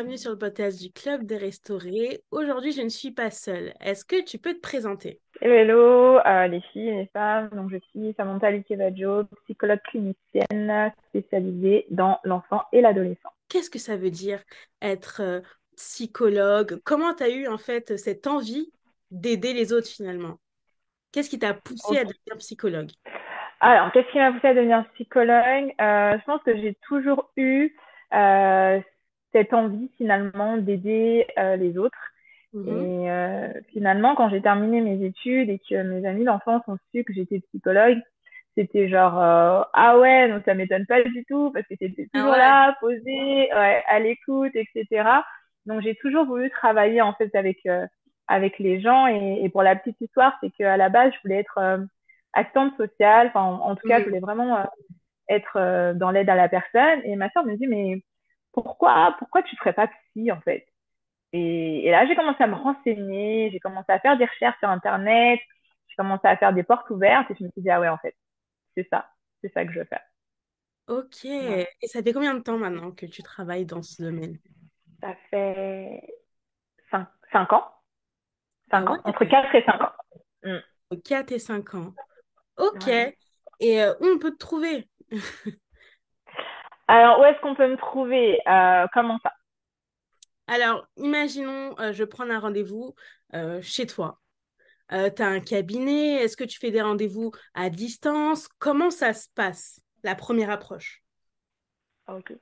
bienvenue sur le podcast du Club des Restaurés. Aujourd'hui, je ne suis pas seule. Est-ce que tu peux te présenter? Hello, euh, les filles, les femmes. Donc, je suis Samantha Likevajo, psychologue clinicienne spécialisée dans l'enfant et l'adolescent. Qu'est-ce que ça veut dire être euh, psychologue? Comment tu as eu en fait cette envie d'aider les autres finalement? Qu'est-ce qui t'a poussé à devenir psychologue? Alors, qu'est-ce qui m'a poussé à devenir psychologue? Euh, Je pense que j'ai toujours eu cette envie finalement d'aider euh, les autres. Mhm. Et euh, finalement, quand j'ai terminé mes études et que mes amis d'enfance ont su que j'étais psychologue, c'était genre euh, ah ouais, donc ça m'étonne pas du tout parce que c'était ah toujours là, posé, ouais, à l'écoute, etc. Donc j'ai toujours voulu travailler en fait avec avec les gens et, et, pour la petite histoire, c'est qu'à la base je voulais être assistante sociale, enfin en, tout cas je voulais vraiment être dans l'aide à la personne et ma soeur me dit mais pourquoi, pourquoi tu ne ferais pas psy en fait? Et, et, là, j'ai commencé à me renseigner, j'ai commencé à faire des recherches sur Internet, j'ai commencé à faire des portes ouvertes et je me suis dit, ah ouais, en fait, c'est ça, c'est ça que je veux faire. Ok, et ça fait combien de temps maintenant que tu travailles dans ce domaine? Ça fait 5, ans. 5 ah ans, entre 4 et 5 ans. 4 mm. et 5 ans. Ok, et euh, où on peut te trouver? Alors, où est-ce qu'on peut me trouver euh, Comment ça? Alors, imaginons, euh, je prends un rendez-vous euh, chez toi. tu as un cabinet, est-ce que tu fais des rendez-vous à distance? Comment ça se passe, la première approche? Ok.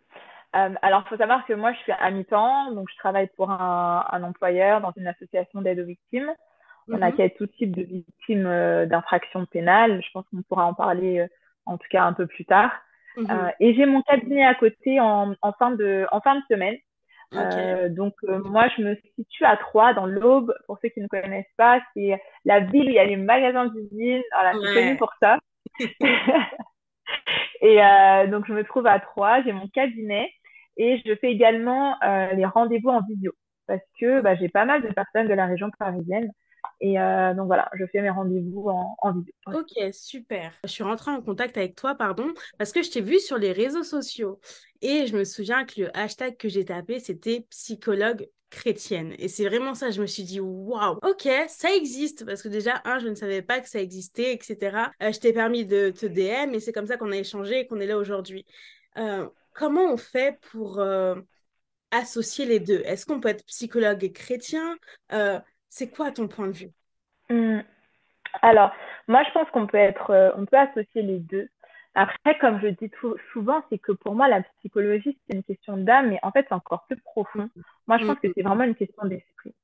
alors, il faut savoir que moi, je suis à mi-temps, donc je travaille pour un, employeur dans une association d'aide aux victimes. On mhm. accueille tout type de victimes d'infractions pénales. Je pense qu'on pourra en parler en tout cas un peu plus tard. Mhm. Euh, et j'ai mon cabinet à côté en, en, fin, de, en fin de semaine. Euh, donc euh, moi je me situe à Troyes dans l'Aube. Pour ceux qui ne connaissent pas c'est la ville où il y a les magasins d'usine voilà c'est connu pour ça. Et euh, donc je me trouve à Troyes. J'ai mon cabinet. Et je fais également euh, les rendez-vous en visio. Parce que bah, j'ai pas mal de personnes de la région parisienne et euh, donc voilà, je fais mes rendez-vous en, vidéo. Ok, super. Je suis rentrée en contact avec toi, pardon, parce que je t'ai vu sur les réseaux sociaux. Et je me souviens que le hashtag que j'ai tapé, c'était psychologue chrétienne. Et c'est vraiment ça, je me suis dit, waouh, ok, ça existe. Parce que déjà, un, je ne savais pas que ça existait, etc. Euh, je t'ai permis de te DM et c'est comme ça qu'on a échangé et qu'on est là aujourd'hui. Euh, comment on fait pour associer les deux? Est-ce qu'on peut être psychologue et chrétien? C'est quoi ton point de vue? Mmh. Alors, moi, je pense qu'on peut être, euh, on peut associer les deux. Après, comme je dis souvent, c'est que pour moi, la psychologie, c'est une question d'âme, mais en fait, c'est encore plus profond. Moi, je pense que mmh. c'est vraiment une question d'esprit.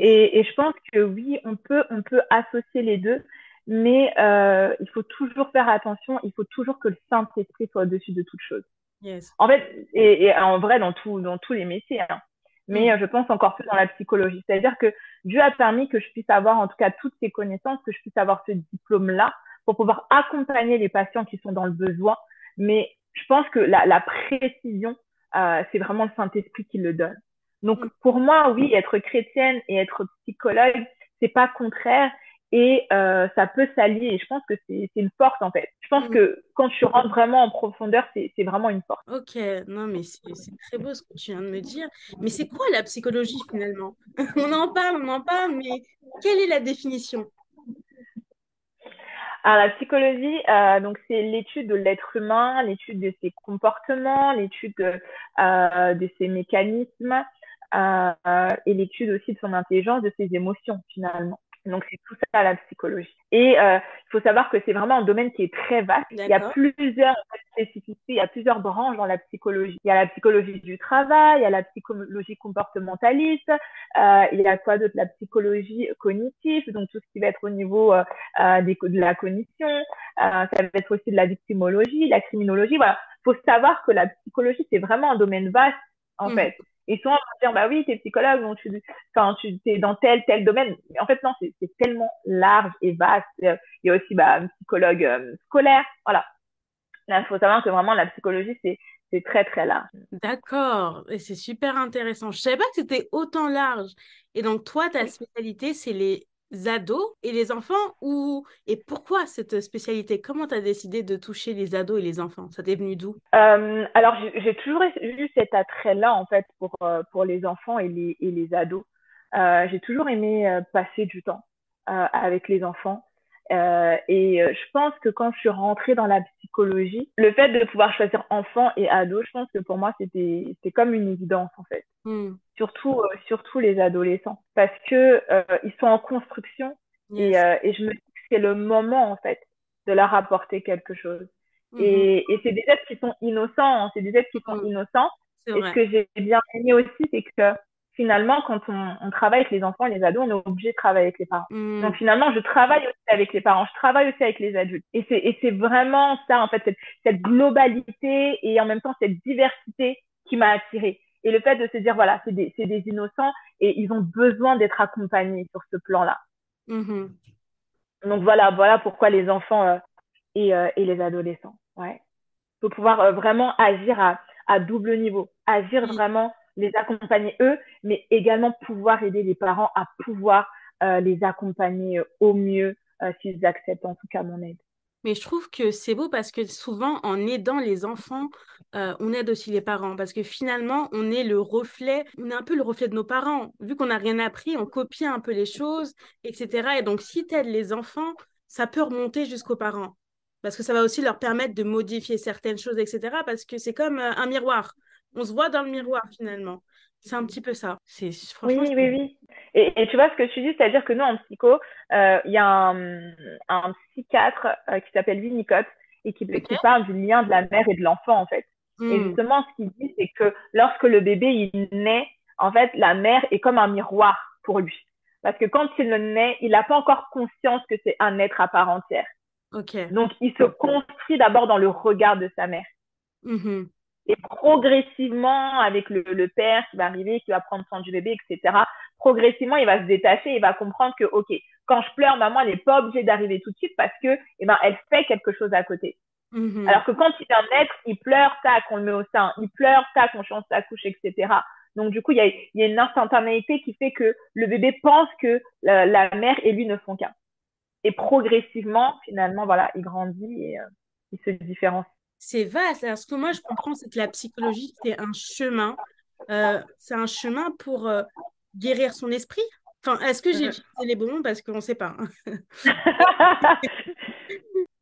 Et, et, je pense que oui, on peut, on peut associer les deux, mais euh, il faut toujours faire attention, il faut toujours que le Saint-Esprit soit au-dessus de toute chose. Yes. En fait, et, et, en vrai, dans, tout, dans tous les métiers, hein mais mm. je pense encore plus dans la psychologie. C'est-à-dire que Dieu a permis que je puisse avoir en tout cas toutes ces connaissances, que je puisse avoir ce diplôme-là pour pouvoir accompagner les patients qui sont dans le besoin. Mais je pense que la, la précision, euh, c'est vraiment le Saint-Esprit qui le donne. Donc mm. pour moi, oui, être chrétienne et être psychologue, c'est pas contraire, et euh, ça peut s'allier. Et je pense que c'est une force en fait. Je pense mm. que quand tu rentres vraiment en profondeur, c'est vraiment une force. Ok, non mais c'est très beau ce que tu viens de me dire. Mais c'est quoi la psychologie finalement? On en parle, on en parle, mais quelle est la définition? Alors, la psychologie, euh, donc c'est l'étude de l'être humain, l'étude de ses comportements, l'étude de, euh, de ses mécanismes euh, et l'étude aussi de son intelligence, de ses émotions finalement. Donc, c'est tout ça la psychologie. Et euh, il faut savoir que c'est vraiment un domaine qui est très vaste. Il y a plusieurs spécificités, il y a plusieurs branches dans la psychologie. Il y a la psychologie du travail, il y a la psychologie comportementaliste, euh, il y a quoi d'autre? La psychologie cognitive, donc tout ce qui va être au niveau euh, euh des, de la cognition. Euh, ça va être aussi de la victimologie, la criminologie. Voilà. Il faut savoir que la psychologie, c'est vraiment un domaine vaste, en mm. fait. Et souvent, on va dire, bah oui, tu es psychologue, donc tu, tu es dans tel, tel domaine. Mais en fait, non, c'est tellement large et vaste. Il y a aussi bah, un psychologue euh, scolaire. Voilà. il faut savoir que vraiment, la psychologie, c'est c'est très, très large. D'accord. Et c'est super intéressant. Je savais pas que c'était autant large. Et donc, toi, ta spécialité, c'est les ados et les enfants ou et pourquoi cette spécialité? Comment tu as décidé de toucher les ados et les enfants? Ça t'est venu d'où? Euh, Alors j'ai toujours eu cet attrait-là en fait pour euh, pour les enfants et les et les ados. Euh, j'ai toujours aimé passer du temps avec les enfants. Euh, et euh, je pense que quand je suis rentrée dans la psychologie, le fait de pouvoir choisir enfant et ado, je pense que pour moi c'était comme une évidence en fait. Hmm. Surtout euh, surtout les adolescents parce que ils sont en construction et, et je me dis que c'est le moment en fait de leur apporter quelque chose. Hmm. Et, et c'est des êtres qui sont innocents, hein. c'est des êtres qui sont hmm. innocents. Et ce que j'ai bien aimé aussi, c'est que finalement, quand on, travaille avec les enfants, les ados, on est obligé de travailler avec les parents. Mm. Donc finalement, je travaille aussi avec les parents, je travaille aussi avec les adultes. Et c'est, et c'est vraiment ça, en fait, cette, cette, globalité et en même temps cette diversité qui m'a attirée. Et le fait de se dire, voilà, c'est des, c'est des innocents et ils ont besoin d'être accompagnés sur ce plan-là. Mm-hmm. Donc voilà, voilà pourquoi les enfants euh, et, euh, et les adolescents. Ouais. Faut pouvoir euh, vraiment agir à, à double niveau, agir vraiment les accompagner eux, mais également pouvoir aider les parents à pouvoir euh, les accompagner euh, au mieux euh, s'ils acceptent en tout cas mon aide. Mais je trouve que c'est beau parce que souvent, en aidant les enfants, on aide aussi les parents. Parce que finalement, on est le reflet, on est un peu le reflet de nos parents. Vu qu'on n'a rien appris, on copie un peu les choses, etc. Et donc, si tu aides les enfants, ça peut remonter jusqu'aux parents. Parce que ça va aussi leur permettre de modifier certaines choses, etc. Parce que c'est comme un miroir on se voit dans le miroir finalement. C'est un petit peu ça. C'est oui, oui, oui. Et, tu vois ce que tu dis, c'est-à-dire que nous en psycho, euh, il y a un, psychiatre euh, qui s'appelle Winnicott et qui, parle du lien de la mère et de l'enfant en fait. Et hmm. justement, ce qu'il dit, c'est que lorsque le bébé il naît, en fait, la mère est comme un miroir pour lui. Parce que quand il naît, il n'a pas encore conscience que c'est un être à part entière. Okay. Donc, il se construit d'abord dans le regard de sa mère. Mm-hmm. Et progressivement, avec le, le, père qui va arriver, qui va prendre soin du bébé, etc., progressivement, il va se détacher, il va comprendre que, OK, quand je pleure, maman, elle n'est pas obligée d'arriver tout de suite parce que, eh ben, elle fait quelque chose à côté. Mm-hmm. Alors que quand il vient naître, il pleure, tac, on le met au sein, il pleure, tac, on change sa couche, etc. Donc, du coup, il y a, il y a une instantanéité qui fait que le bébé pense que la, la mère et lui ne font qu'un. Et progressivement, finalement, voilà, il grandit et euh, il se différencie c'est vaste. Alors, ce que moi, je comprends, c'est que la psychologie, c'est un chemin. Euh, c'est un chemin pour euh, guérir son esprit. Enfin, est-ce que j'ai utilisé les bons mots? Parce qu'on ne sait pas. Hein.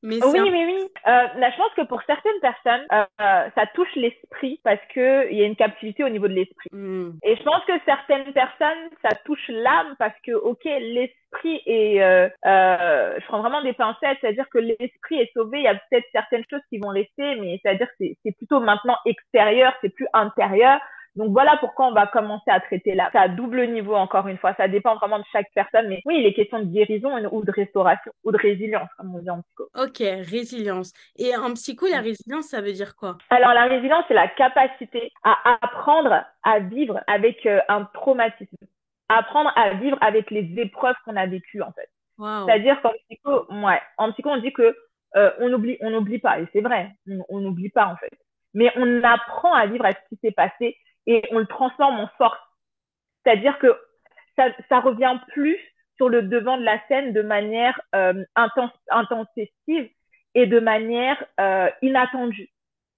oui, oui, oui. Euh, là, je pense que pour certaines personnes, euh, ça touche l'esprit parce qu'il y a une captivité au niveau de l'esprit. Hmm. Et je pense que certaines personnes, ça touche l'âme parce que, ok, l'esprit est... Euh, euh, je prends vraiment des pincettes, c'est-à-dire que l'esprit est sauvé, il y a peut-être certaines choses qui vont rester, mais c'est-à-dire que c'est plutôt maintenant extérieur, c'est plus intérieur. Donc voilà pourquoi on va commencer à traiter là. C'est à double niveau encore une fois. Ça dépend vraiment de chaque personne. Mais oui, il est question de guérison ou de restauration ou de résilience, comme on dit en psycho. Ok, résilience. Et en psycho, la résilience, ça veut dire quoi? Alors la résilience, c'est la capacité à apprendre à vivre avec euh, un traumatisme. Apprendre à vivre avec les épreuves qu'on a vécues en fait. C'est-à-dire qu'en psycho, ouais, en psycho, on dit que euh, on oublie, on n'oublie pas. Et c'est vrai, on n'oublie pas en fait. Mais on apprend à vivre avec ce qui s'est passé et on le transforme en force. C'est-à-dire que ça, ça revient plus sur le devant de la scène de manière euh, intense, et de manière euh, inattendue.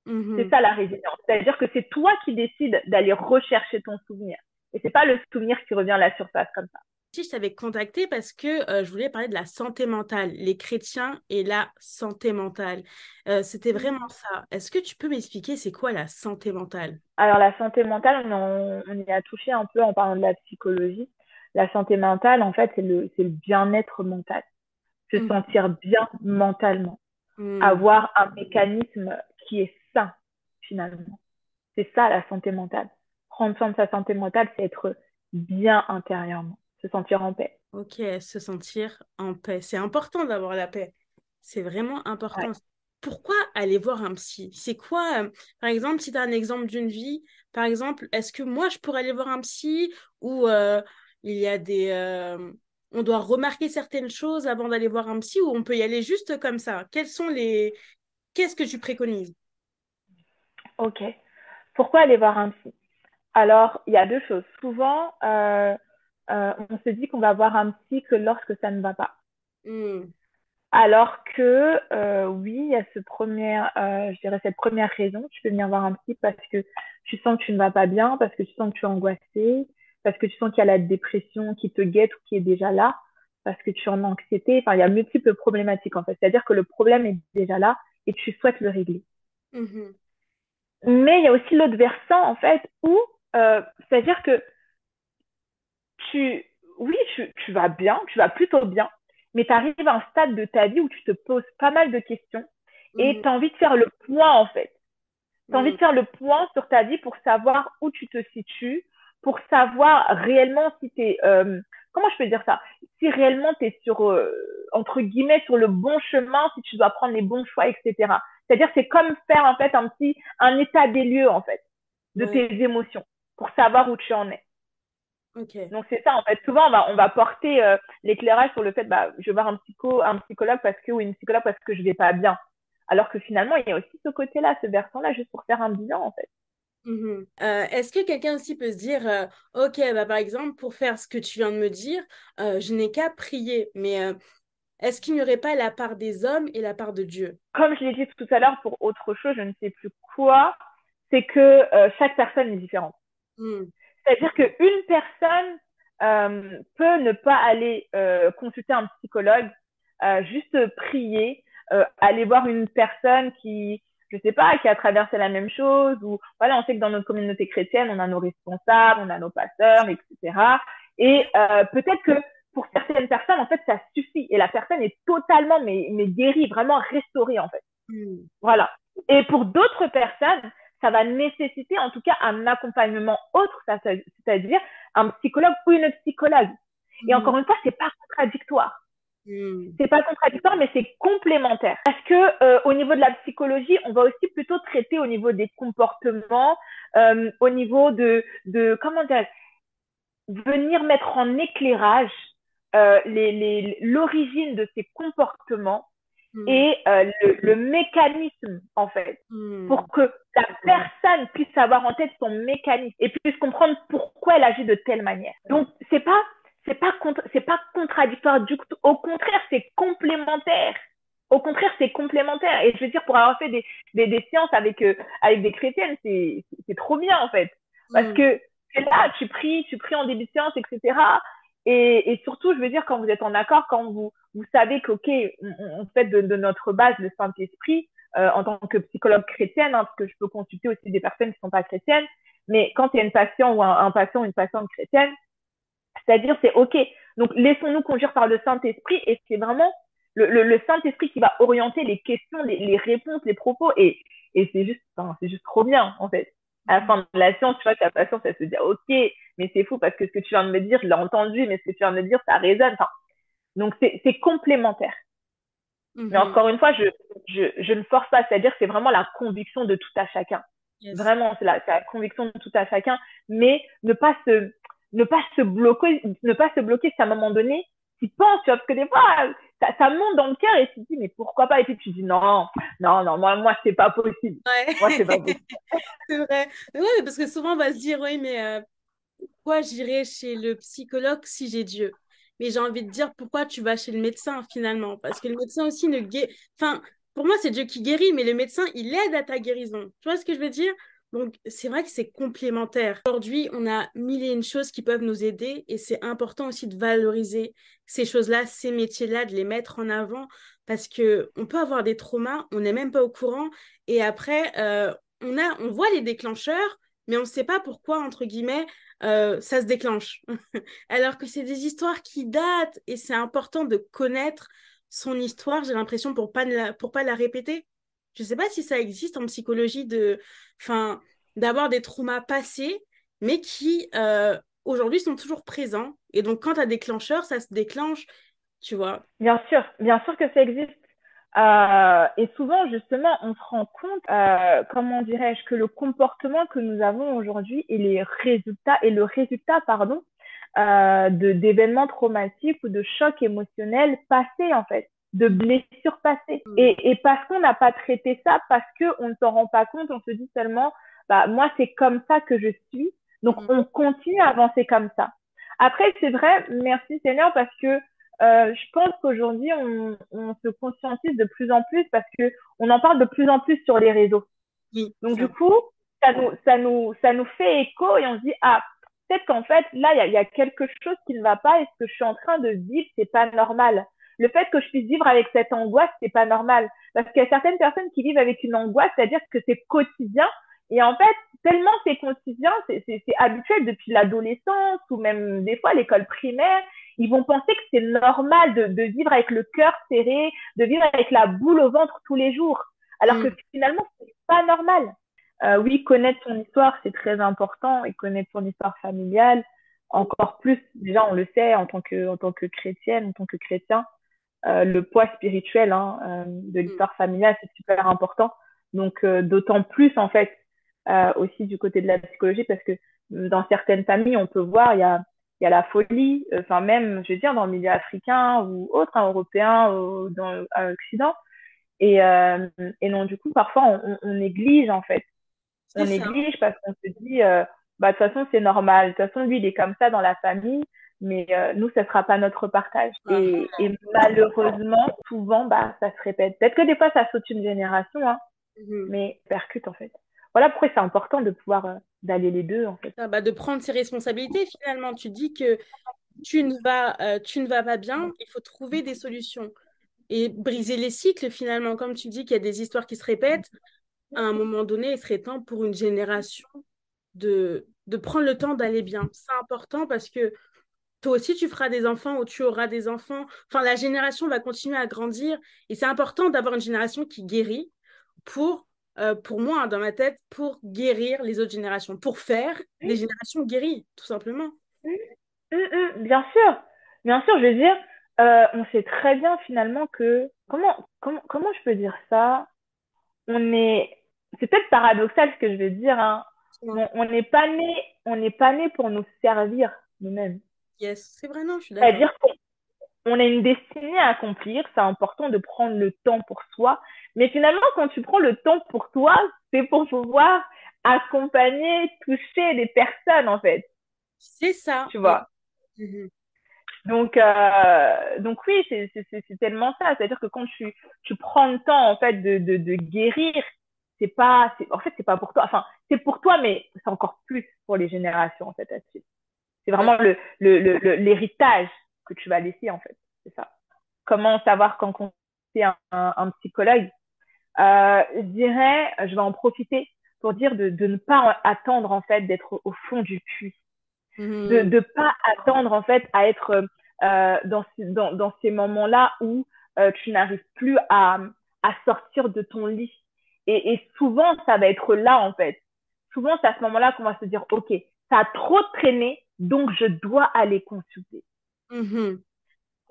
Mm-hmm. C'est ça la résilience. C'est-à-dire que c'est toi qui décides d'aller rechercher ton souvenir. Et c'est pas le souvenir qui revient à la surface comme ça je t'avais contacté parce que euh, je voulais parler de la santé mentale, les chrétiens et la santé mentale. Euh, c'était mmh. vraiment ça. Est-ce que tu peux m'expliquer c'est quoi la santé mentale? Alors la santé mentale, on, y a touché un peu en parlant de la psychologie. La santé mentale, en fait, c'est le, le bien-être mental. Se mmh. sentir bien mentalement. Mmh. Avoir un mécanisme qui est sain, finalement. C'est ça la santé mentale. Prendre soin de sa santé mentale, c'est être bien intérieurement se sentir en paix. Ok, se sentir en paix. C'est important d'avoir la paix. C'est vraiment important. Pourquoi aller voir un psy? C'est quoi, euh, par exemple, si tu as un exemple d'une vie, par exemple, est-ce que moi, je pourrais aller voir un psy ou euh, il y a des... Euh, on doit remarquer certaines choses avant d'aller voir un psy ou on peut y aller juste comme ça? Quels sont les... Qu'est-ce que tu préconises? Ok. Pourquoi aller voir un psy? Alors, il y a deux choses. Souvent, euh, on se dit qu'on va voir un psy que lorsque ça ne va pas. Hmm. Alors que euh, oui, il y a ce premier, euh, je dirais cette première raison. Tu peux venir voir un psy parce que tu sens que tu ne vas pas bien, parce que tu sens que tu es angoissé, parce que tu sens qu'il y a la dépression qui te guette ou qui est déjà là, parce que tu es en anxiété. Enfin, il y a multiples problématiques en fait. C'est-à-dire que le problème est déjà là et tu souhaites le régler. Mm-hmm. Mais il y a aussi l'autre versant en fait où, euh, c'est-à-dire que tu, oui, tu, tu vas bien, tu vas plutôt bien, mais tu arrives à un stade de ta vie où tu te poses pas mal de questions et mm. tu as envie de faire le point en fait. Tu as envie de mm. faire le point sur ta vie pour savoir où tu te situes, pour savoir réellement si tu es... Euh, comment je peux dire ça? Si réellement tu es sur, euh, entre guillemets, sur le bon chemin, si tu dois prendre les bons choix, etc. C'est-à-dire c'est comme faire en fait un petit, un état des lieux en fait, de tes émotions, pour savoir où tu en es. Donc c'est ça en fait. Souvent on va, on va porter euh, l'éclairage sur le fait bah je vais voir un psycho, un psychologue parce que ou une psychologue parce que je vais pas bien. Alors que finalement il y a aussi ce côté-là, ce versant-là, juste pour faire un bilan en fait. Mmh euh, est-ce que quelqu'un aussi peut se dire, euh, ok, bah, par exemple, pour faire ce que tu viens de me dire, je n'ai qu'à prier, mais est-ce qu'il n'y aurait pas la part des hommes et la part de Dieu? Comme je l'ai dit tout à l'heure pour autre chose, je ne sais plus quoi, c'est que chaque personne est différente. Mmh. C'est-à-dire qu'une personne euh, peut ne pas aller euh, consulter un psychologue, euh, juste prier, euh, aller voir une personne qui, je sais pas, qui a traversé la même chose, ou voilà, on sait que dans notre communauté chrétienne, on a nos responsables, on a nos pasteurs, etc. Et euh, peut-être que pour certaines personnes, en fait, ça suffit, et la personne est totalement mais, mais guérie, vraiment restaurée, en fait. Hmm. Voilà. Et pour d'autres personnes, ça va nécessiter en tout cas un accompagnement autre, c'est-à-dire un psychologue ou une psychologue. Et mm. encore une fois, c'est pas contradictoire. Mm. C'est pas contradictoire, mais c'est complémentaire. Parce que euh, au niveau de la psychologie, on va aussi plutôt traiter au niveau des comportements, euh, au niveau de, de comment dire, venir mettre en éclairage euh, l'origine les, de ces comportements Hmm. et euh, le, mécanisme, en fait, hmm. pour que la personne puisse avoir en tête son mécanisme et puisse comprendre pourquoi elle agit de telle manière. Donc, c'est pas, c'est pas, c'est pas contradictoire du tout. Au contraire, c'est complémentaire. Au contraire, c'est complémentaire. Et je veux dire, pour avoir fait des, des, des séances avec, euh, avec des chrétiennes, c'est, c'est trop bien, en fait. Parce que c'est là, tu pries, tu pries en début de séance, etc. Et, et, surtout, je veux dire, quand vous êtes en accord, quand vous, vous savez qu'OK, on, on, fait de, de, notre base le Saint-Esprit euh, en tant que psychologue chrétienne, hein, parce que je peux consulter aussi des personnes qui ne sont pas chrétiennes, mais quand il y a une patient ou un, un patient ou une patiente chrétienne, c'est-à-dire c'est OK. Donc, laissons-nous conduire par le Saint-Esprit et c'est vraiment le, le, le Saint-Esprit qui va orienter les questions, les, les réponses, les propos et, et c'est juste, enfin, c'est juste trop bien, en fait à la fin de la séance, tu vois, ta patience, elle se dit, OK, mais c'est fou parce que ce que tu viens de me dire, je l'ai entendu, mais ce que tu viens de me dire, ça résonne. Enfin, donc, c'est complémentaire. Mais encore une fois, je, je, je ne force pas, c'est-à-dire c'est vraiment la conviction de tout à chacun. Vraiment, c'est la, la, conviction de tout à chacun, mais ne pas se, ne pas se bloquer, ne pas se bloquer si à un moment donné, tu penses, tu vois, parce que des fois, ça, ça monte dans le cœur et tu te dis, mais pourquoi pas? Et puis tu dis, non, non, non, moi, moi c'est pas possible. Moi, c'est pas possible. c'est vrai. Ouais, parce que souvent, on va se dire, oui, mais euh, pourquoi j'irai chez le psychologue si j'ai Dieu? Mais j'ai envie de dire, pourquoi tu vas chez le médecin finalement? Parce que le médecin aussi ne guérit. Enfin, pour moi, c'est Dieu qui guérit, mais le médecin, il aide à ta guérison. Tu vois ce que je veux dire? Donc, c'est vrai que c'est complémentaire. Aujourd'hui, on a mille et une choses qui peuvent nous aider et c'est important aussi de valoriser ces choses-là, ces métiers-là, de les mettre en avant parce que on peut avoir des traumas, on n'est même pas au courant et après, euh, on, a, on voit les déclencheurs, mais on ne sait pas pourquoi, entre guillemets, euh, ça se déclenche. Alors que c'est des histoires qui datent et c'est important de connaître son histoire, j'ai l'impression, pour ne pour pas la répéter. Je ne sais pas si ça existe en psychologie de, d'avoir des traumas passés, mais qui euh, aujourd'hui sont toujours présents. Et donc, quand tu as déclencheur, ça se déclenche, tu vois. Bien sûr, bien sûr que ça existe. Euh, et souvent, justement, on se rend compte, euh, comment dirais-je, que le comportement que nous avons aujourd'hui et les résultats et le résultat, pardon, euh, de d'événements traumatiques ou de chocs émotionnels passés en fait de blessures passées. Mm. Et, et parce qu'on n'a pas traité ça, parce qu'on ne s'en rend pas compte, on se dit seulement, bah, moi, c'est comme ça que je suis. Donc, mm. on continue à avancer comme ça. Après, c'est vrai, merci Seigneur, parce que euh, je pense qu'aujourd'hui, on, on, se conscientise de plus en plus parce que on en parle de plus en plus sur les réseaux. Donc, du coup, ça nous, ça, nous, ça nous fait écho et on se dit, ah, peut-être qu'en fait, là, il y a, y a, quelque chose qui ne va pas et ce que je suis en train de vivre, c'est pas normal. Le fait que je puisse vivre avec cette angoisse, c'est pas normal. Parce qu'il y a certaines personnes qui vivent avec une angoisse, c'est-à-dire que c'est quotidien. Et en fait, tellement c'est quotidien, c'est habituel depuis l'adolescence ou même des fois l'école primaire, ils vont penser que c'est normal de, de, vivre avec le cœur serré, de vivre avec la boule au ventre tous les jours. Alors que mm. finalement, c'est pas normal. Euh, oui, connaître son histoire, c'est très important et connaître son histoire familiale, encore plus. Déjà, on le sait en tant que, en tant que chrétienne, en tant que chrétien, euh, le poids spirituel hein, euh, de l'histoire familiale, c'est super important. Donc, euh, d'autant plus, en fait, euh, aussi du côté de la psychologie, parce que dans certaines familles, on peut voir, il y a, il y a la folie, enfin même, je veux dire, dans le milieu africain ou autre, hein, européen, ou dans l'Occident. Et, euh, et non, du coup, parfois, on, on, néglige, en fait. On néglige parce qu'on se dit, euh, bah, de toute façon, c'est normal. De toute façon, lui, il est comme ça dans la famille, mais euh, nous, ce sera pas notre partage. Et, et, malheureusement, souvent, bah, ça se répète. Peut-être que des fois, ça saute une génération, hein, mmh. mais percute, en fait. Voilà pourquoi c'est important de pouvoir, euh, d'aller les deux, en fait. Ah, bah, de prendre ses responsabilités, finalement. Tu dis que tu ne vas, euh, tu ne vas pas bien, il faut trouver des solutions et briser les cycles finalement. Comme tu dis qu'il y a des histoires qui se répètent, à un moment donné, il serait temps pour une génération de, de prendre le temps d'aller bien. C'est important parce que toi aussi, tu feras des enfants ou tu auras des enfants. Enfin, la génération va continuer à grandir et c'est important d'avoir une génération qui guérit pour, euh, pour moi, dans ma tête, pour guérir les autres générations, pour faire des générations guéries, tout simplement. bien sûr, bien sûr, je veux dire, euh, on sait très bien finalement que comment comment comment je peux dire ça? On est c'est peut-être paradoxal ce que je vais dire hein. on n'est pas né on n'est pas né pour nous servir nous-mêmes. Yes c'est vrai non je suis d'accord. C'est-à-dire qu'on a une destinée à accomplir c'est important de prendre le temps pour soi mais finalement quand tu prends le temps pour toi c'est pour pouvoir accompagner toucher des personnes en fait c'est ça tu vois mm-hmm. Donc, euh, donc oui, c'est tellement ça. C'est-à-dire que quand tu, tu prends le temps, en fait, de, de, de guérir, c'est pas, en fait, c'est pas pour toi. Enfin, c'est pour toi, mais c'est encore plus pour les générations, en fait, là-dessus. C'est vraiment le, le, l'héritage que tu vas laisser, en fait. C'est ça. Comment savoir quand c'est un, un, psychologue? Euh, je dirais, je vais en profiter pour dire de, de ne pas attendre, en fait, d'être au fond du puits. Mmh. De ne pas attendre, en fait, à être euh, dans, dans, dans, ces moments-là où euh, tu n'arrives plus à, à sortir de ton lit. Et, et, souvent, ça va être là, en fait. Souvent, c'est à ce moment-là qu'on va se dire, OK, ça a trop traîné, donc je dois aller consulter. Mmh.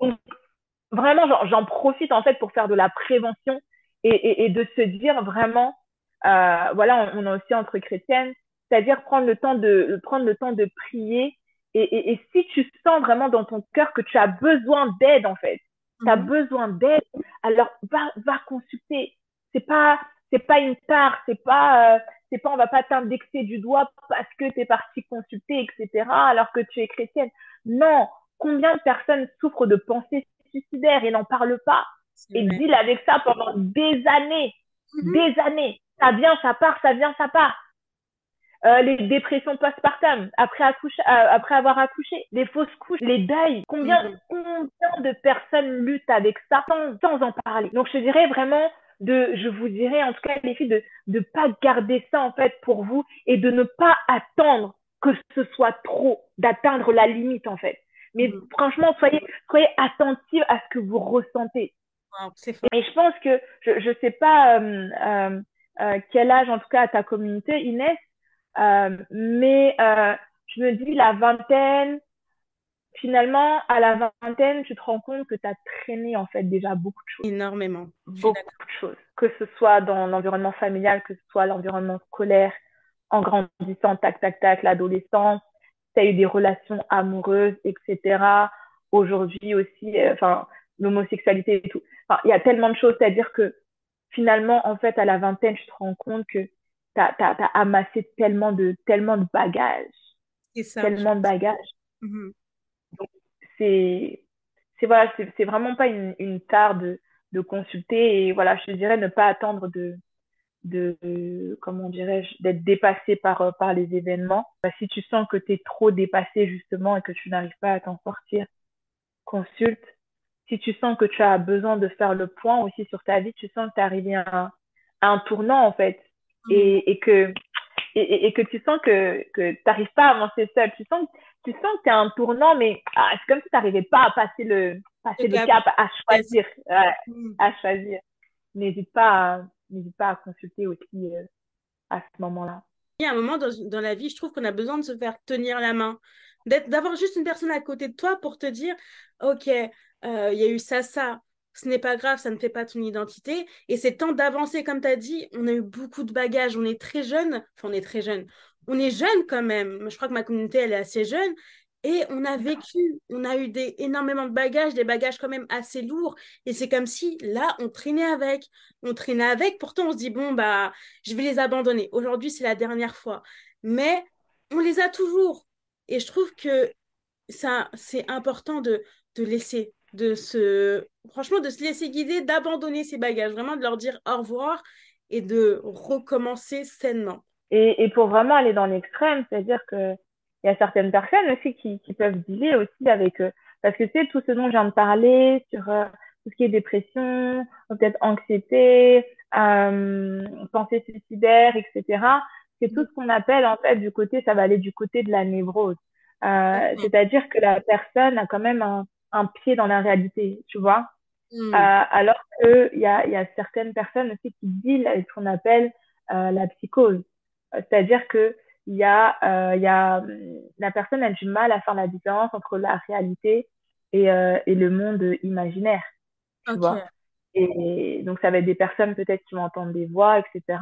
Donc, vraiment, j'en profite, en fait, pour faire de la prévention et, et, et de se dire vraiment, euh, voilà, on, a aussi entre chrétiennes, c'est-à-dire prendre le temps de prendre le temps de prier et, et, si tu sens vraiment dans ton cœur que tu as besoin d'aide, en fait, tu as mhm. besoin d'aide, alors va, va consulter. C'est pas, c'est pas une part, c'est pas, euh, c'est pas, on va pas t'indexer du doigt parce que tu es parti consulter, etc., alors que tu es chrétienne. Non. Combien de personnes souffrent de pensées suicidaires et n'en parlent pas et deal avec ça pendant des années, mhm. des années. Ça vient, ça part, ça vient, ça part. Euh, les dépressions postpartum après accoucher, euh, après avoir accouché, les fausses couches, les deuils. Combien, mm-hmm. combien de personnes luttent avec ça sans, sans en parler? Donc je dirais vraiment de, je vous dirais en tout cas les filles de de pas garder ça en fait pour vous et de ne pas attendre que ce soit trop, d'atteindre la limite en fait. Mais mm-hmm. franchement, soyez soyez attentive à ce que vous ressentez. et je pense que je je sais pas euh, euh, euh, quel âge en tout cas à ta communauté Inès, euh, mais euh, je me dis, la vingtaine, finalement, à la vingtaine, tu te rends compte que tu as traîné en fait déjà beaucoup de choses. Énormément. Beaucoup de choses. Que ce soit dans l'environnement familial, que ce soit l'environnement scolaire, en grandissant, tac, tac, tac, l'adolescence, tu as eu des relations amoureuses, etc. Aujourd'hui aussi, euh, enfin, l'homosexualité et tout. Enfin, il y a tellement de choses, c'est-à-dire que finalement, en fait, à la vingtaine, tu te rends compte que t'as as, as, amassé tellement de, tellement de bagages. Ça, tellement de bagages. Mm-hmm. c'est c'est voilà, c'est vraiment pas une, une tare de, de consulter et voilà, je te dirais ne pas attendre de de comment dirais-je d'être dépassé par par les événements. Bah, si tu sens que tu es trop dépassé justement et que tu n'arrives pas à t'en sortir, consulte. Si tu sens que tu as besoin de faire le point aussi sur ta vie, tu sens que tu es arrivé à un, à un tournant en fait et, mm. et que et, et, que tu sens que que tu n'arrives pas à avancer seul. Tu sens tu sens que tu un tournant, mais ah, c'est comme si tu n'arrivais pas à passer le passer le cap, à choisir, mm. à choisir. N'hésite pas n'hésite pas à consulter aussi euh, à ce moment-là. Il y a un moment dans, dans la vie, je trouve qu'on a besoin de se faire tenir la main, d'avoir juste une personne à côté de toi pour te dire, ok, euh, il y a eu ça, ça, ce n'est pas grave, ça ne fait pas ton identité. Et c'est temps d'avancer, comme tu as dit, on a eu beaucoup de bagages, on est très jeune, enfin on est très jeune, on est jeune quand même, je crois que ma communauté, elle est assez jeune, et on a vécu, on a eu des, énormément de bagages, des bagages quand même assez lourds. Et c'est comme si là, on traînait avec. On traînait avec. Pourtant, on se dit, bon, bah, je vais les abandonner. Aujourd'hui, c'est la dernière fois. Mais on les a toujours. Et je trouve que ça, c'est important de, de laisser, de se, franchement, de se laisser guider, d'abandonner ces bagages, vraiment de leur dire au revoir et de recommencer sainement. Et, et pour vraiment aller dans l'extrême, c'est-à-dire que il y a certaines personnes aussi qui, qui peuvent dealer aussi avec eux. Parce que tu sais, tout ce dont je viens de parler sur euh, tout ce qui est dépression, peut-être anxiété, euh, pensée suicidaire, etc., c'est tout ce qu'on appelle en fait du côté, ça va aller du côté de la névrose. Euh, C'est-à-dire que la personne a quand même un, un pied dans la réalité, tu vois. Mm. Euh, alors qu'il y a, y a certaines personnes aussi qui dealent avec ce qu'on appelle euh, la psychose. C'est-à-dire que il y a, euh, il y a, la personne a du mal à faire la différence entre la réalité et, euh, et le monde imaginaire. Tu vois et donc, ça va être des personnes peut-être qui vont entendre des voix, etc.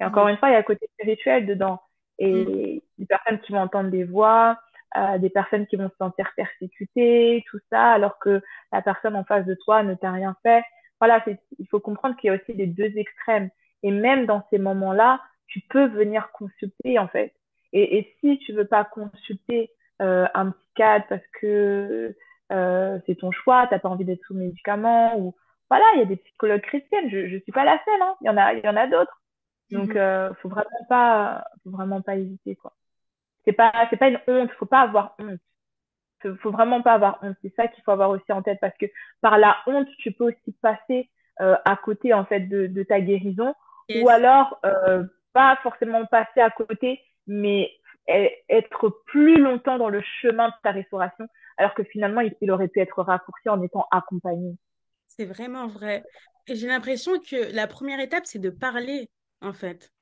Et encore une fois, il y a le côté spirituel dedans. Et mm. des personnes qui vont entendre des voix, euh, des personnes qui vont se sentir persécutées, tout ça, alors que la personne en face de toi ne t'a rien fait. Voilà, il faut comprendre qu'il y a aussi les deux extrêmes. Et même dans ces moments-là, tu peux venir consulter en fait. Et, et si tu veux pas consulter euh, un psychiatre parce que euh, c'est ton choix, t'as pas envie d'être sous médicaments ou voilà, il y a des psychologues chrétiennes. Je je suis pas la seule, hein. Il y en a il y en a d'autres. Donc mhm. euh, faut vraiment pas faut vraiment pas hésiter quoi. C'est pas c'est pas une honte, faut pas avoir honte. Faut, faut vraiment pas avoir honte. C'est ça qu'il faut avoir aussi en tête parce que par la honte tu peux aussi passer euh, à côté en fait de, de ta guérison ou alors euh, pas forcément passer à côté, mais être plus longtemps dans le chemin de ta restauration, alors que finalement, il, aurait pu être raccourci en étant accompagné. C'est vraiment vrai. J'ai l'impression que la première étape, c'est de parler, en fait.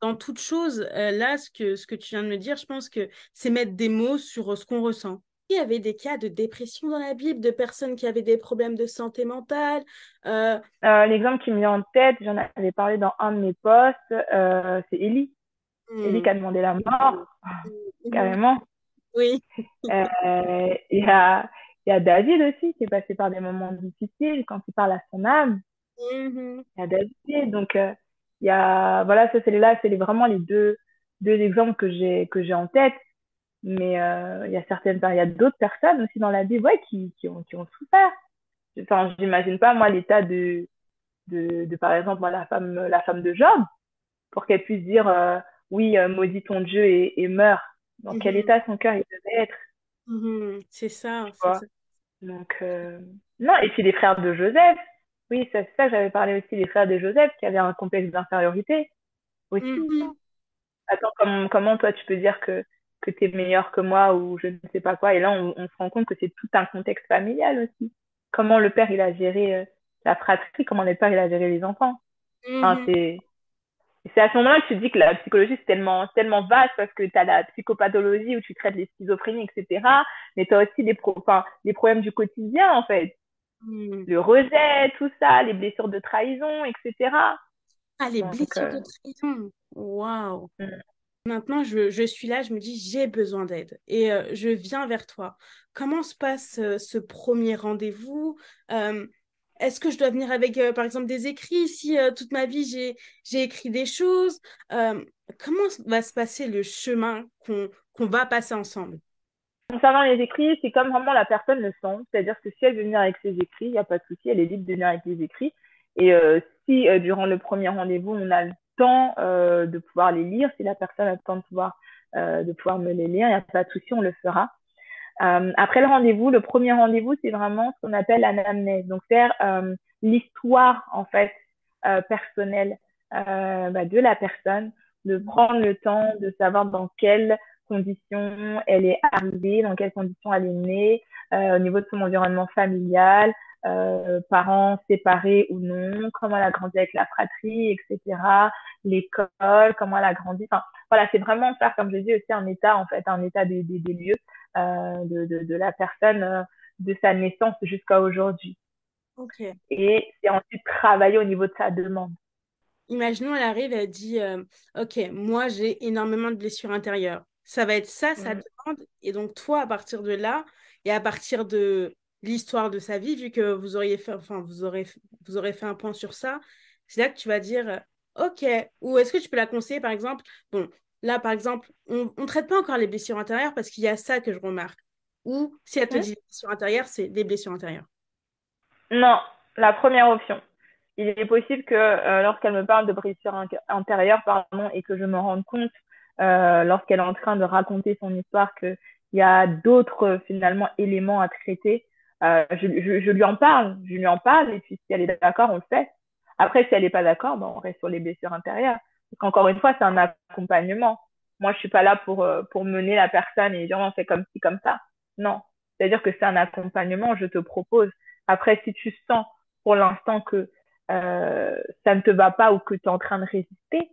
Dans toute chose, euh, là, ce que, ce que tu viens de me dire, je pense que c'est mettre des mots sur ce qu'on ressent. Il y avait des cas de dépression dans la Bible, de personnes qui avaient des problèmes de santé mentale. Euh... Euh, L'exemple qui me vient en tête, j'en avais parlé dans un de mes posts, euh, c'est Élie. Mmh. Élie qui a demandé la mort, mmh. carrément. Oui. Euh, il y, a, y a David aussi qui est passé par des moments difficiles quand il parle à son âme. Mmh. Il y a David. Donc, euh, il y a, voilà, ça c'est là, c'est vraiment les deux, deux exemples que j'ai en tête. Mais euh, il y a certaines, il y a d'autres personnes aussi dans la Bible ouais, qui, qui, ont, qui ont souffert. Enfin, j'imagine pas moi l'état de, de, de, par exemple, moi, la femme, la femme de Job, pour qu'elle puisse dire euh, oui, euh, maudit ton Dieu et, et meurt. Dans quel mhm. état son cœur il devait être mhm. C'est ça, ça. Donc euh, non, et puis les frères de Joseph. Oui, c'est ça j'avais parlé aussi des frères de Joseph qui avaient un complexe d'infériorité aussi. Mhm. Attends, comment, comment toi tu peux dire que que tu es meilleur que moi ou je ne sais pas quoi. Et là, on, on se rend compte que c'est tout un contexte familial aussi. Comment le père, il a géré euh, la fratrie, comment le père, il a géré les enfants. Enfin, mhm. c'est c'est à ce moment-là que tu te dis que la psychologie, c'est tellement, tellement vaste parce que tu as la psychopathologie où tu traites les schizophrénies, etc. Mais tu as aussi des, pro enfin, des problèmes du quotidien, en fait. Mhm. Le rejet, tout ça, les blessures de trahison, etc. Ah, les blessures de euh, trahison. Waouh. Mm. Maintenant, je, suis là, je me dis, j'ai besoin d'aide et euh, je viens vers toi. Comment se passe euh, ce premier rendez-vous? Euh, Est-ce que je dois venir avec, par exemple, des écrits Si toute ma vie, j'ai écrit des choses, comment va se passer le chemin qu'on va passer ensemble? Concernant les écrits, c'est comme vraiment la personne le sent. C'est-à-dire que si elle veut venir avec ses écrits, il n'y a pas de souci, elle est libre de venir avec les écrits. Et si durant le premier rendez-vous, on a temps euh, de pouvoir les lire, si la personne a le temps de pouvoir, de pouvoir me les lire, il n'y a pas de souci, on le fera. après le rendez-vous, le premier rendez-vous, c'est vraiment ce qu'on appelle l'anamnèse. Donc faire l'histoire en fait personnelle bah, de la personne, de prendre le temps de savoir dans quelles conditions elle est arrivée, dans quelles conditions elle est née, au niveau de son environnement familial, euh, parents séparés ou non, comment elle a grandi avec la fratrie, etc. L'école, comment elle a grandi. Enfin, voilà, c'est vraiment faire, comme je dis, aussi un état, en fait, un état des, des, des lieux euh, de, de, de, la personne euh, de sa naissance jusqu'à aujourd'hui. Okay. Et c'est ensuite travailler au niveau de sa demande. Imaginons, elle arrive, elle dit Ok, moi j'ai énormément de blessures intérieures. Ça va être ça, sa mmh. demande. Et donc, toi, à partir de là, et à partir de l'histoire de sa vie, vu que vous auriez fait, enfin, vous aurez, vous aurez fait un point sur ça, c'est là que tu vas dire, euh, OK, ou est-ce que tu peux la conseiller, par exemple, bon, là, par exemple, on ne traite pas encore les blessures intérieures parce qu'il y a ça que je remarque. Ou si elle te dit blessures intérieures, c'est des blessures intérieures. Non, la première option. Il est possible que euh, lorsqu'elle me parle de blessures intérieures, pardon, et que je me rende compte euh, lorsqu'elle est en train de raconter son histoire qu'il y a d'autres finalement éléments à traiter, euh, je, je, je, lui en parle, je lui en parle, et puis si elle est d'accord, on le fait. Après, si elle n'est pas d'accord, ben, on reste sur les blessures intérieures. Parce qu'encore une fois, c'est un accompagnement. Moi, je suis pas là pour, euh, pour mener la personne et dire on fait comme ci, comme ça. Non. C'est-à-dire que c'est un accompagnement, je te propose. Après, si tu sens pour l'instant que euh, ça ne te va pas ou que tu es en train de résister,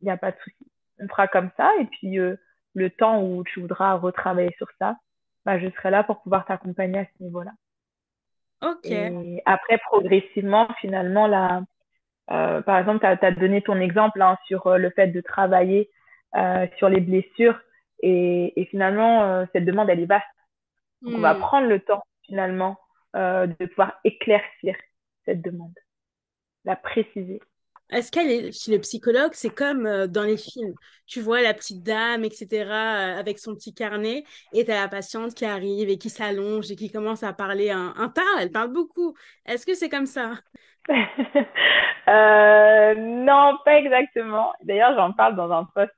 il n'y a pas de souci. On fera comme ça et puis euh, le temps où tu voudras retravailler sur ça, bah, je serai là pour pouvoir t'accompagner à ce niveau-là. Ok. Et après, progressivement, finalement, là, euh, par exemple, tu as, donné ton exemple hein, sur euh, le fait de travailler euh, sur les blessures. Et, et finalement, euh, cette demande, elle est vaste. Donc, on va hmm. prendre le temps, finalement, de pouvoir éclaircir cette demande, la préciser. Est-ce qu'elle est chez le psychologue? C'est comme euh, dans les films. Tu vois la petite dame, etc., euh, avec son petit carnet, et tu as la patiente qui arrive et qui s'allonge et qui commence à parler un, un tas. Elle parle beaucoup. Est-ce que c'est comme ça? Euh, Non, pas exactement. D'ailleurs, j'en parle dans un post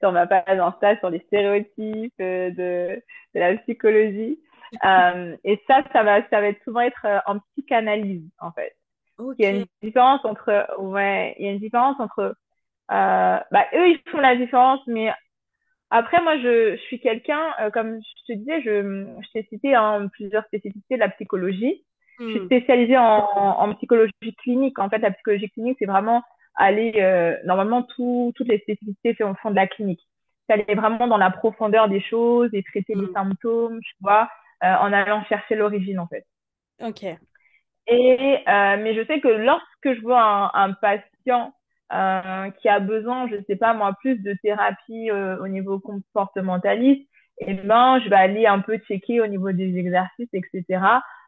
sur ma page Insta sur les stéréotypes de, de la psychologie. et ça, ça va, ça va souvent être en psychanalyse, en fait. Il y a une différence entre, ouais, il y a une différence entre, euh, bah, eux, ils font la différence, mais après, moi, je, je suis quelqu'un, euh, comme je te disais, je, je t'ai cité hein, plusieurs spécificités de la psychologie. Je suis hmm. spécialisée en, en, psychologie clinique. En fait, la psychologie clinique, c'est vraiment aller, euh, normalement, tout, toutes les spécificités font, fond de la clinique. C'est aller vraiment dans la profondeur des choses et traiter les hmm. symptômes, tu vois, en allant chercher l'origine, en fait. Ok. Et, euh, mais je sais que lorsque je vois un, un patient euh, qui a besoin, je sais pas moi, plus de thérapie euh, au niveau comportementaliste, et eh ben, je vais aller un peu checker au niveau des exercices, etc.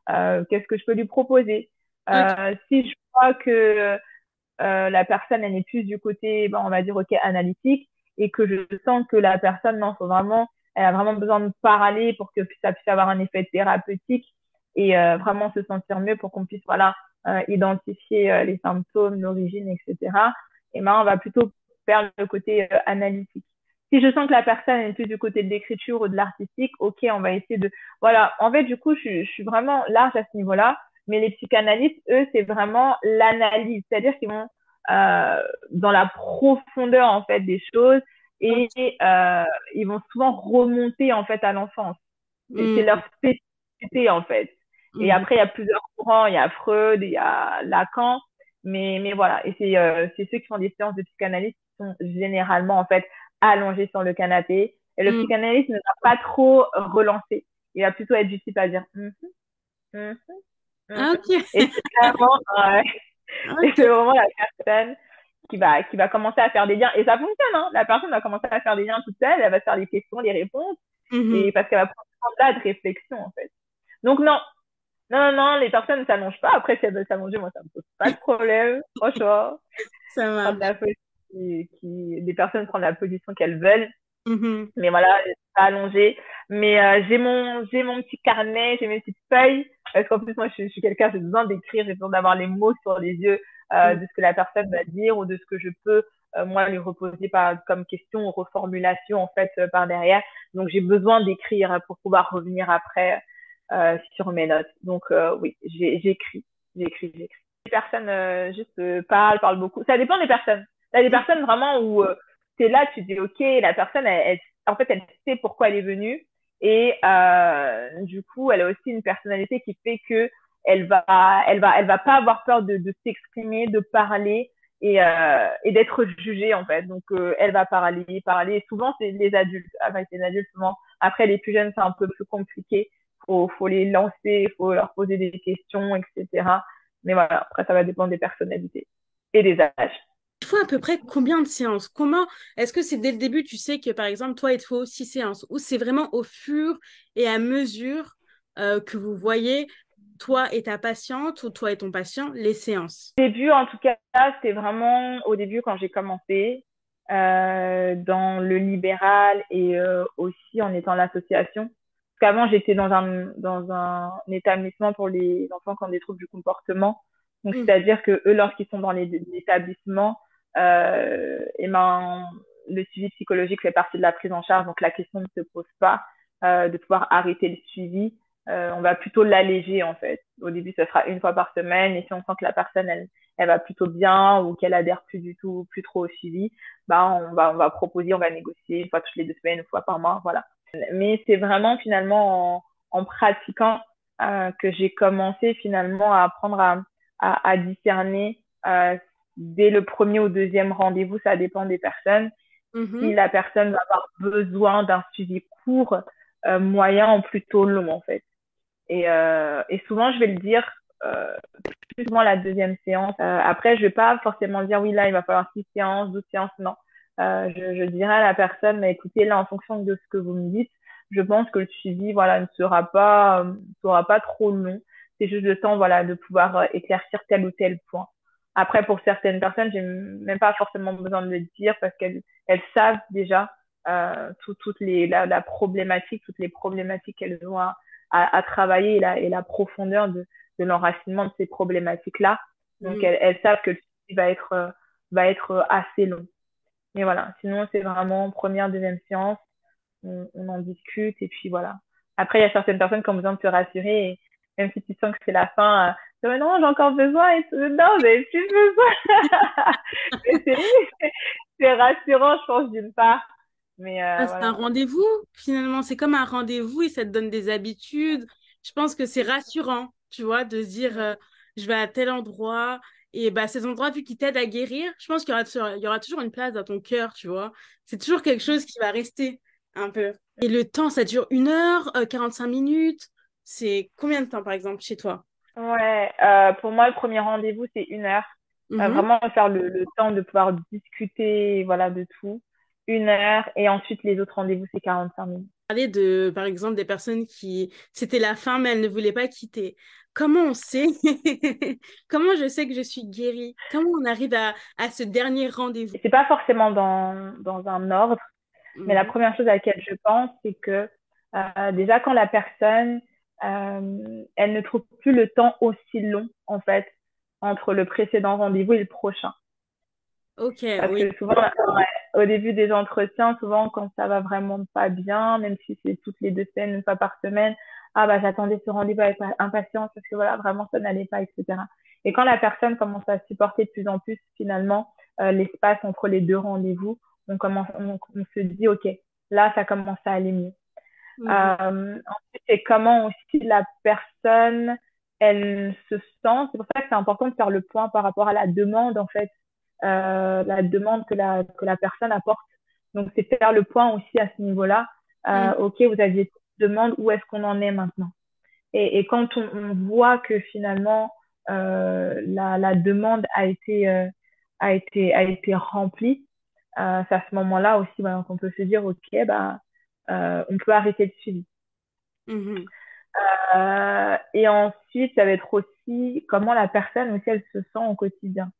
Euh, Qu'est-ce que je peux lui proposer? Euh, Si je vois que euh, la personne elle est plus du côté, ben, on va dire ok analytique, et que je sens que la personne non, faut vraiment, elle a vraiment besoin de parler pour que ça puisse avoir un effet thérapeutique et euh, vraiment se sentir mieux pour qu'on puisse voilà euh, identifier euh, les symptômes, l'origine, etc. Et ben on va plutôt faire le côté analytique. Si je sens que la personne est plus du côté de l'écriture ou de l'artistique, ok, on va essayer de voilà. En fait, du coup, je, je suis vraiment large à ce niveau-là. Mais les psychanalystes, eux, c'est vraiment l'analyse, c'est-à-dire qu'ils vont euh, dans la profondeur en fait des choses et euh, ils vont souvent remonter en fait à l'enfance. C'est mmh. leur spécificité en fait. Et mhm. après, il y a plusieurs courants. Il y a Freud, il y a Lacan. Mais, mais voilà. Et c'est euh, ceux qui font des séances de psychanalyse qui sont généralement, en fait, allongés sur le canapé. Et le mm. psychanalyste ne va pas trop relancer. Il va plutôt être juste type à dire mm -hmm, mm Ok. Et c'est vraiment, ouais. c'est vraiment la personne qui va, qui va commencer à faire des liens. Et ça fonctionne, hein. La personne va commencer à faire des liens toute seule. Elle va faire des questions, des réponses. Et parce qu'elle va prendre ce temps-là de réflexion, en fait. Donc, non, non, non, non, les personnes ne s'allongent pas. Après, si elles veulent s'allonger, moi, ça me pose pas de problème. Franchement. Ça marche. qui, qui, les personnes prennent la position qu'elles veulent. Mhm. Mais voilà, pas allongé. Mais euh, j'ai mon, j'ai mon petit carnet, j'ai mes petites feuilles. Parce qu'en plus, moi, je, je suis quelqu'un, j'ai besoin d'écrire, j'ai besoin d'avoir les mots sur les yeux euh, Mm. de ce que la personne va dire ou de ce que je peux, euh, moi, lui reposer par, comme question ou reformulation, en fait, euh, par derrière. Donc, j'ai besoin d'écrire pour pouvoir revenir après euh, sur mes notes. Donc, euh, oui, j'ai- j'écris, j'écris, j'écris. Les personnes euh, juste euh, parlent, parlent beaucoup. Ça dépend des personnes. Il y a des personnes vraiment où euh, t'es là, tu dis ok, la personne, elle, elle- en fait, elle sait pourquoi elle est venue et euh, du coup, elle a aussi une personnalité qui fait que elle va, elle va, elle va pas avoir peur de, de s'exprimer, de parler et, euh, et d'être jugée en fait. Donc, euh, elle va parler, parler. Souvent, c'est les adultes. Enfin, c'est les adultes souvent. Après, les plus jeunes, c'est un peu plus compliqué. Faut, faut les lancer, faut leur poser des questions, etc. Mais voilà, après, ça va dépendre des personnalités et des âges. Il faut à peu près combien de séances? Comment est-ce que c'est dès le début, tu sais que par exemple, toi, il te faut six séances, ou c'est vraiment au fur et à mesure euh, que vous voyez, toi et ta patiente, ou toi et ton patient, les séances? Au début, en tout cas, c'était vraiment au début quand j'ai commencé euh, dans le libéral et euh, aussi en étant l'association. Parce qu'avant, j'étais dans un, dans un établissement pour les enfants qui ont des troubles du comportement. Donc, Mm. c'est-à-dire que eux, lorsqu'ils sont dans établissements, euh, et ben, le suivi psychologique fait partie de la prise en charge. Donc, la question ne se pose pas euh, de pouvoir arrêter le suivi. Euh, on va plutôt l'alléger, en fait. Au début, ce sera une fois par semaine. Et si on sent que la personne, elle, elle va plutôt bien ou qu'elle adhère plus du tout, plus trop au suivi, bah, on va, on va proposer, on va négocier une fois toutes les deux semaines, une fois par mois, voilà. Mais c'est vraiment finalement en, en pratiquant euh, que j'ai commencé finalement à apprendre à, à, à discerner euh, dès le premier ou deuxième rendez-vous, ça dépend des personnes, Mhm. si la personne va avoir besoin d'un suivi court, euh, moyen ou plutôt long en fait. Et, euh, et souvent, je vais le dire euh, plus souvent la deuxième séance. Euh, après, je vais pas forcément dire oui, là, il va falloir six séances, douze séances, non. Euh, je, je dirais à la personne, mais écoutez, là, en fonction de ce que vous me dites, je pense que le suivi, voilà, ne sera pas, euh, sera pas trop long. C'est juste le temps, voilà, de pouvoir euh, éclaircir tel ou tel point. Après, pour certaines personnes, j'ai même pas forcément besoin de le dire parce qu'elles elles savent déjà euh, tout, toutes les la, la problématique, toutes les problématiques qu'elles ont à, à, à travailler et la, et la profondeur de, de l'enracinement de ces problématiques-là. Donc, Mhm. elles, elles savent que le suivi va être, euh, va être assez long. Mais voilà, sinon, c'est vraiment première, deuxième séance, on, on en discute et puis voilà. Après, il y a certaines personnes qui ont besoin de se rassurer et même si tu sens que c'est la fin, euh, mais non, j'ai encore besoin et tout. Non, n'avez plus besoin. Mais c'est, rassurant, je pense, d'une part. Mais euh, Ah, c'est un rendez-vous, finalement. C'est comme un rendez-vous et ça te donne des habitudes. Je pense que c'est rassurant, tu vois, de se dire euh, je vais à tel endroit. Et bah, ces endroits, vu qu'ils t'aident à guérir, je pense qu'il y aura, toujours- il y aura toujours une place dans ton cœur, tu vois. C'est toujours quelque chose qui va rester un peu. Et le temps, ça dure une heure, euh, 45 minutes. C'est combien de temps, par exemple, chez toi? Ouais, euh, pour moi, le premier rendez-vous, c'est une heure. Euh, Mhm. vraiment faire le, le temps de pouvoir discuter, voilà, de tout. Une heure. Et ensuite, les autres rendez-vous, c'est 45 minutes. Parler de, par exemple, des personnes qui, c'était la fin, mais elles ne voulaient pas quitter. Comment on sait? Comment je sais que je suis guérie? Comment on arrive à, à ce dernier rendez-vous? C'est pas forcément dans, dans un ordre, mais la Mhm. première chose à laquelle je pense, c'est que euh, déjà quand la personne, euh, elle ne trouve plus le temps aussi long, en fait, entre le précédent rendez-vous et le prochain. Ok, Parce oui. que souvent, ouais, au début des entretiens, souvent quand ça va vraiment pas bien, même si c'est toutes les deux semaines, une fois par semaine, ah bah j'attendais ce rendez-vous avec impatience parce que voilà, vraiment ça n'allait pas, etc. Et quand la personne commence à supporter de plus en plus finalement euh, l'espace entre les deux rendez-vous, on commence, on, on se dit ok, là ça commence à aller mieux. Mhm. Euh, ensuite, c'est comment aussi la personne, elle se sent. C'est pour ça que c'est important de faire le point par rapport à la demande, en fait, euh, la demande que la, que la personne apporte. Donc, c'est faire le point aussi à ce niveau-là. Euh, Mhm. ok, vous aviez demande, où est-ce qu'on en est maintenant? Et, et quand on, on voit que finalement, euh, la, la demande a été, euh, a été, a été remplie, euh, c'est à ce moment-là aussi qu'on peut se dire, ok, bah, euh, on peut arrêter le suivi. Mhm. Euh, et ensuite, ça va être aussi comment la personne aussi elle se sent au quotidien.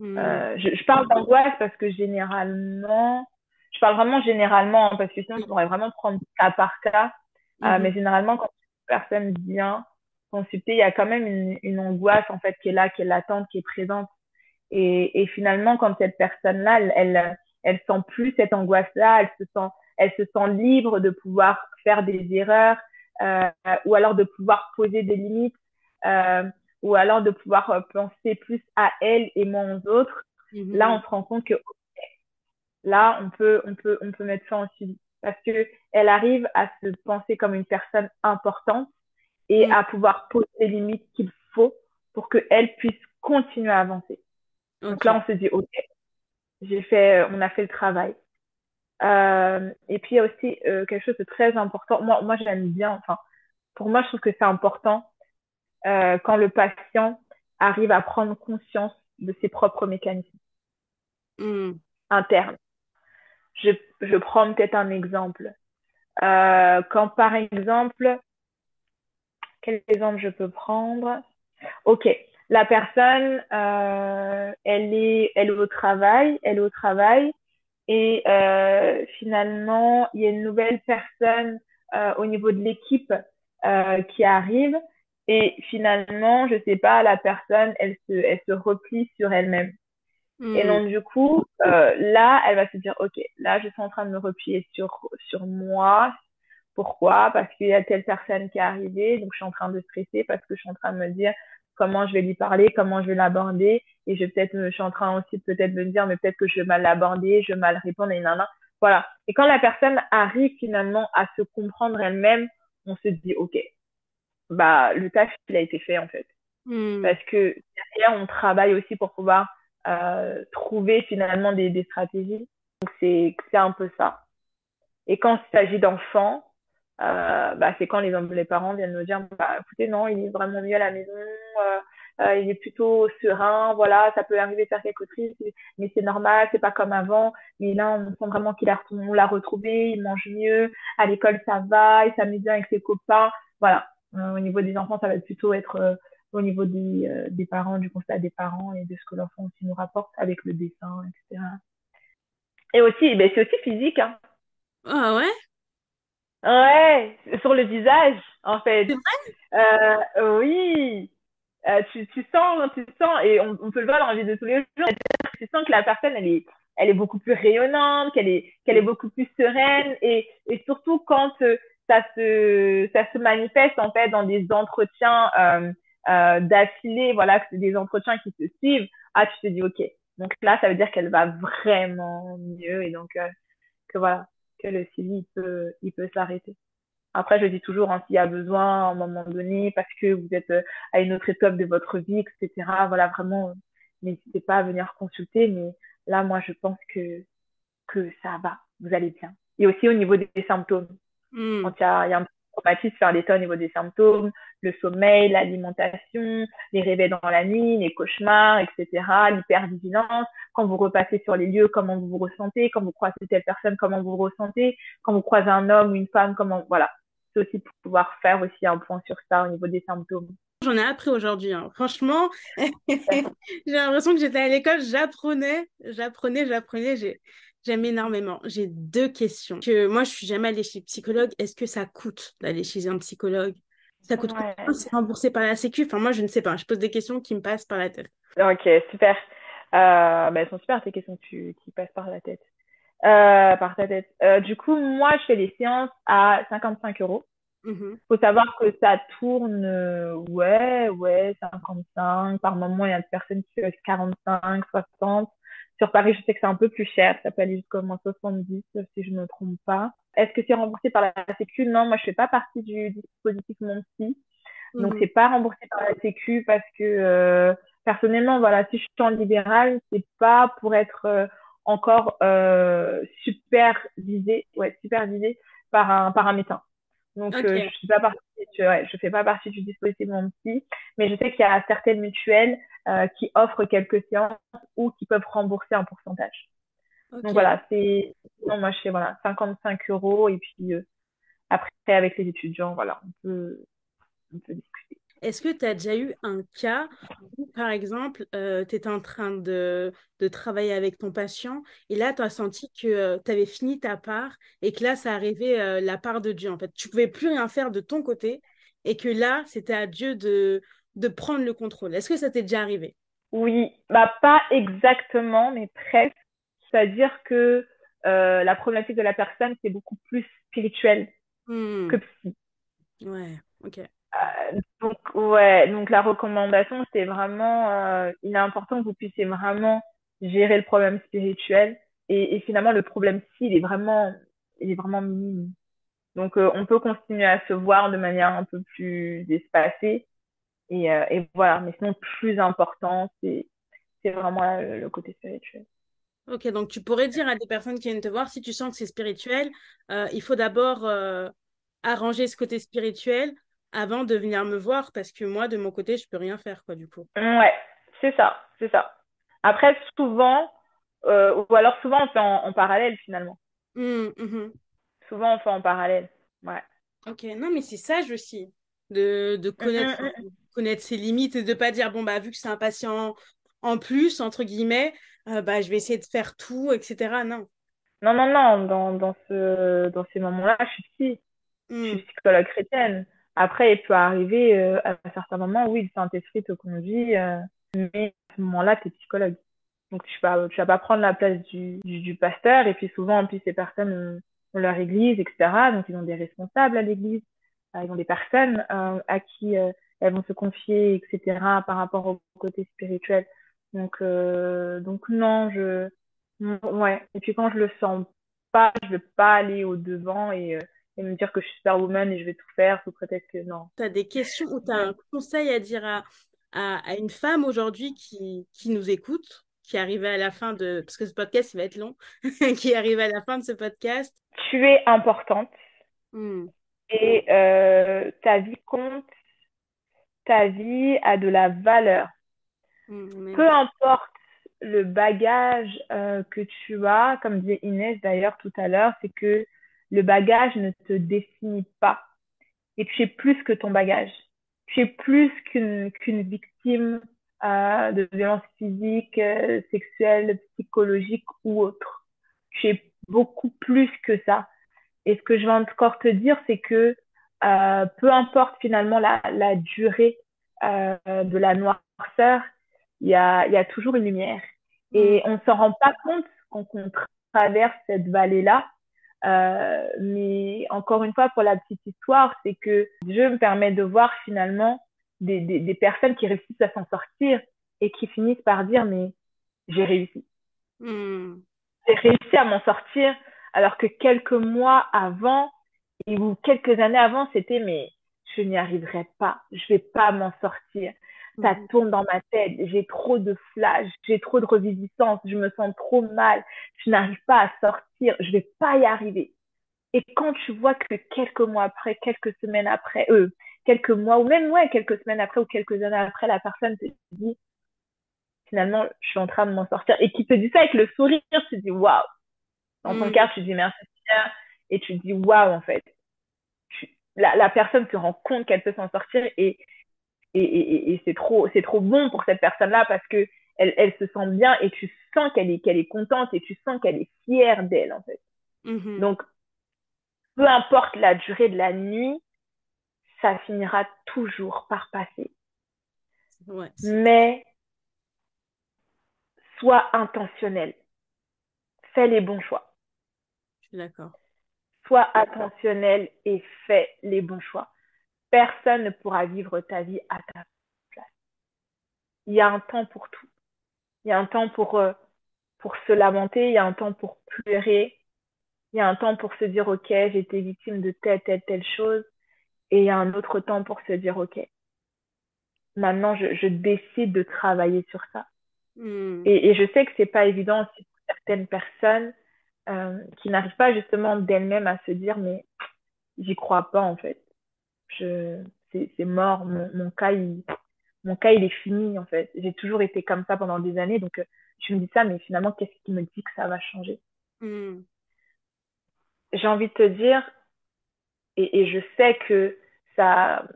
Euh, je, je parle d'angoisse parce que généralement, je parle vraiment généralement, hein, parce que sinon, je pourrais vraiment prendre cas par cas. Euh, mhm. mais généralement, quand une personne vient consulter, il y a quand même une, une, angoisse, en fait, qui est là, qui est latente, qui est présente. Et, et finalement, quand cette personne-là, elle, elle, elle sent plus cette angoisse-là, elle se sent, elle se sent libre de pouvoir faire des erreurs, euh, ou alors de pouvoir poser des limites, euh, ou alors de pouvoir euh, penser plus à elle et moins aux autres. Mhm. Là, on se rend compte que là, on peut, on peut, on peut mettre fin au suivi parce que elle arrive à se penser comme une personne importante et à pouvoir poser les limites qu'il faut pour qu'elle puisse continuer à avancer. Donc là, on se dit, OK, j'ai fait, on a fait le travail. Euh, et puis, il y a aussi euh, quelque chose de très important. Moi, moi j'aime bien, enfin, pour moi, je trouve que c'est important euh, quand le patient arrive à prendre conscience de ses propres mécanismes hmm. internes. Je, je prends peut-être un exemple. Euh, quand par exemple, quel exemple je peux prendre? Ok, la personne, euh, elle est, elle est au travail, elle est au travail, et euh, finalement, il y a une nouvelle personne euh, au niveau de l'équipe euh, qui arrive, et finalement, je sais pas, la personne, elle se, elle se replie sur elle-même. Et hmm. donc, du coup, euh, là, elle va se dire, OK, là, je suis en train de me replier sur, sur moi. Pourquoi? Parce qu'il y a telle personne qui est arrivée, donc je suis en train de stresser parce que je suis en train de me dire comment je vais lui parler, comment je vais l'aborder. Et je peut-être, je suis en train aussi peut-être de me dire, mais peut-être que je vais mal l'aborder, je vais mal répondre, et nana. Voilà. Et quand la personne arrive finalement à se comprendre elle-même, on se dit, OK, bah, le taf, il a été fait, en fait. Hmm. Parce que derrière, on travaille aussi pour pouvoir trouver finalement des, des stratégies. Donc, c'est un peu ça. Et quand il s'agit d'enfants, euh, bah, c'est quand les, les parents viennent nous dire, bah, écoutez, non, il est vraiment mieux à la maison, euh, euh, il est plutôt serein, voilà, ça peut arriver de faire quelques crises, mais c'est normal, c'est pas comme avant. Mais là, on sent vraiment qu'il a, on l'a retrouvé, il mange mieux, à l'école ça va, il s'amuse bien avec ses copains, voilà. Euh, au niveau des enfants, ça va plutôt être euh, au niveau des, euh, des parents, du constat des parents et de ce que l'enfant aussi nous rapporte avec le dessin, etc. Et aussi, ben, c'est aussi physique. Hein. Ah ouais? Ouais, sur le visage, en fait. C'est vrai? Euh, Oui. Euh, tu, tu sens, tu sens, et on, on peut le voir dans la vie de tous les jours, tu sens que la personne, elle est, elle est beaucoup plus rayonnante, qu'elle est, qu'elle est beaucoup plus sereine, et, et surtout quand ça se, ça se manifeste en fait dans des entretiens euh, euh, d'affilée, voilà, que c'est des entretiens qui se suivent. Ah, tu te dis ok. Donc là, ça veut dire qu'elle va vraiment mieux et donc euh, que voilà, que le suivi il peut, il peut s'arrêter. Après, je dis toujours, hein, s'il y a besoin à un moment donné, parce que vous êtes euh, à une autre étape de votre vie, etc. Voilà, vraiment, n'hésitez pas à venir consulter. Mais là, moi, je pense que que ça va, vous allez bien. Et aussi au niveau des symptômes. Hmm. Quand il y a, y a, un traumatisme faire l'état au niveau des symptômes, le sommeil, l'alimentation, les réveils dans la nuit, les cauchemars, etc., l'hypervigilance, quand vous repassez sur les lieux, comment vous vous ressentez, quand vous croisez telle personne, comment vous vous ressentez, quand vous croisez un homme ou une femme, comment, voilà. C'est aussi pour pouvoir faire aussi un point sur ça au niveau des symptômes. J'en ai appris aujourd'hui. Hein. Franchement, j'ai l'impression que j'étais à l'école, j'apprenais, j'apprenais, j'apprenais. J'ai J'aime énormément. J'ai deux questions. Que moi, je suis jamais allée chez psychologue. Est-ce que ça coûte d'aller chez un psychologue? Ça coûte combien C'est remboursé par la Sécu? Enfin, moi, je ne sais pas. Je pose des questions qui me passent par la tête. Ok, super. Euh, bah, elles sont super, ces questions qui passent par la tête. Euh, par ta tête. Euh, du coup, moi, je fais les séances à 55 euros. Il mmh faut savoir que ça tourne, ouais, ouais, 55. Par moment, il y a des personnes qui font 45, 60. Sur Paris, je sais que c'est un peu plus cher. Ça peut aller jusqu'à moins 70, si je ne me trompe pas. Est-ce que c'est remboursé par la Sécu? Non, moi, je fais pas partie du dispositif Mon Psy. Donc, mhm. c'est pas remboursé par la Sécu parce que, euh, personnellement, voilà, si je suis en libéral, c'est pas pour être euh, encore euh, supervisé, ouais, supervisé par un, par un médecin. Donc, euh, je suis pas partie, je, ouais, je fais pas partie du dispositif Mon Psy, mais je sais qu'il y a certaines mutuelles euh, qui offrent quelques séances ou qui peuvent rembourser un pourcentage. Donc voilà, c'est moi je fais voilà 55 euros et puis euh, après avec les étudiants, voilà, on peut, on peut discuter. est-ce que tu as déjà eu un cas où, par exemple, euh, tu étais en train de, de, travailler avec ton patient et là, tu as senti que euh, tu avais fini ta part et que là, ça arrivait euh, la part de Dieu, en fait? Tu pouvais plus rien faire de ton côté et que là, c'était à Dieu de, de prendre le contrôle. Est-ce que ça t'est déjà arrivé? Oui, bah, pas exactement, mais presque. C'est-à-dire que la problématique de la personne, c'est beaucoup plus spirituel hmm. que psy. Ouais, ok. Euh, donc, ouais, donc la recommandation, c'est vraiment, euh, il est important que vous puissiez vraiment gérer le problème spirituel. Et, et finalement, le problème ci, il est vraiment, il est vraiment minime. Donc, euh, on peut continuer à se voir de manière un peu plus espacée. Et, et voilà, mais sinon, plus important, c'est, vraiment le, côté spirituel. Ok, donc tu pourrais dire à des personnes qui viennent te voir, si tu sens que c'est spirituel, il faut d'abord arranger ce côté spirituel avant de venir me voir parce que moi, de mon côté, je peux rien faire, quoi, du coup. Ouais, c'est ça, c'est ça. Après, souvent, euh, ou alors souvent, on fait en, parallèle, finalement. Mmh, mmh. Souvent, on fait en parallèle, ouais. Ok, non, mais c'est sage aussi, de, de connaître, mmh, connaître ses limites et de pas dire, bon, bah, vu que c'est un patient en plus, entre guillemets, euh, bah, je vais essayer de faire tout, etc. Non. Non, non, non, dans, dans, ce, dans ces moments-là, je suis psy. Je suis psychologue chrétienne. Après, il peut arriver euh, à un certain moment, oui, le Saint-Esprit te conduit, euh, mais à ce moment-là, tu es psychologue. Donc, tu vas, tu vas pas prendre la place du, du, pasteur. Et puis, souvent, en plus, ces personnes ont, leur église, etc. Donc, ils ont des responsables à l'église. Euh, ils ont des personnes à qui elles vont se confier, etc. par rapport au côté spirituel. Donc, donc non, je... Ouais. Et puis, quand je le sens pas, je vais pas aller au devant et et me dire que je suis superwoman et je vais tout faire sous prétexte que non. Tu as des questions ou tu as un conseil à dire à, à, une femme aujourd'hui qui, qui nous écoute, qui arrive à la fin de... Parce que ce podcast, il va être long, qui arrive à la fin de ce podcast? Tu es importante hmm. et euh, ta vie compte, ta vie a de la valeur. Hmm, Peu importe le bagage euh, que tu as, comme disait Inès d'ailleurs tout à l'heure, c'est que le bagage ne te définit pas. Et tu es plus que ton bagage. Tu es plus qu'une qu'une victime euh, de violence physique, euh, sexuelle, psychologique ou autre. Tu es beaucoup plus que ça. Et ce que je vais encore te dire, c'est que euh, peu importe finalement la, la durée euh, de la noirceur, il y a, y a toujours une lumière. Et on ne s'en rend pas compte quand on traverse cette vallée-là, euh, mais encore une fois, pour la petite histoire, c'est que Dieu me permet de voir finalement des, des, des personnes qui réussissent à s'en sortir et qui finissent par dire mais j'ai réussi. Hmm. J'ai réussi à m'en sortir alors que quelques mois avant ou quelques années avant, c'était mais je n'y arriverai pas, je vais pas m'en sortir. Ça mhm. tourne dans ma tête, j'ai trop de flash, j'ai trop de revisitance, je me sens trop mal, je n'arrive pas à sortir, je vais pas y arriver. Et quand tu vois que quelques mois après, quelques semaines après, eux, quelques mois ou même ouais, quelques semaines après ou quelques années après, la personne te dit finalement, je suis en train de m'en sortir. Et qui te dit ça avec le sourire, tu te dis waouh. Dans ton mhm. cœur, tu dis merci et tu te dis waouh en fait. la, la personne se rend compte qu'elle peut s'en sortir et et, et, et c'est trop, c'est trop bon pour cette personne-là parce que elle, elle se sent bien et tu sens qu'elle est, qu'elle est contente et tu sens qu'elle est fière d'elle, en fait. Mm-hmm. Donc, peu importe la durée de la nuit, ça finira toujours par passer. Ouais, Mais, sois intentionnel. Fais les bons choix. Je suis d'accord. Sois attentionnel et fais les bons choix personne ne pourra vivre ta vie à ta place. Il y a un temps pour tout. Il y a un temps pour, euh, pour se lamenter, il y a un temps pour pleurer, il y a un temps pour se dire, OK, j'ai été victime de telle, telle, telle chose, et il y a un autre temps pour se dire, OK, maintenant, je, je décide de travailler sur ça. Hmm. Et, et, je sais que c'est pas évident aussi pour certaines personnes euh, qui n'arrivent pas justement d'elles-mêmes à se dire, mais j'y crois pas, en fait c'est mort. Mon, mon, cas, il, mon cas, il est fini, en fait. J'ai toujours été comme ça pendant des années. Donc, euh, je me dis ça, mais finalement, qu'est-ce qui me dit que ça va changer? Hmm. J'ai envie de te dire, et, et je sais que ça,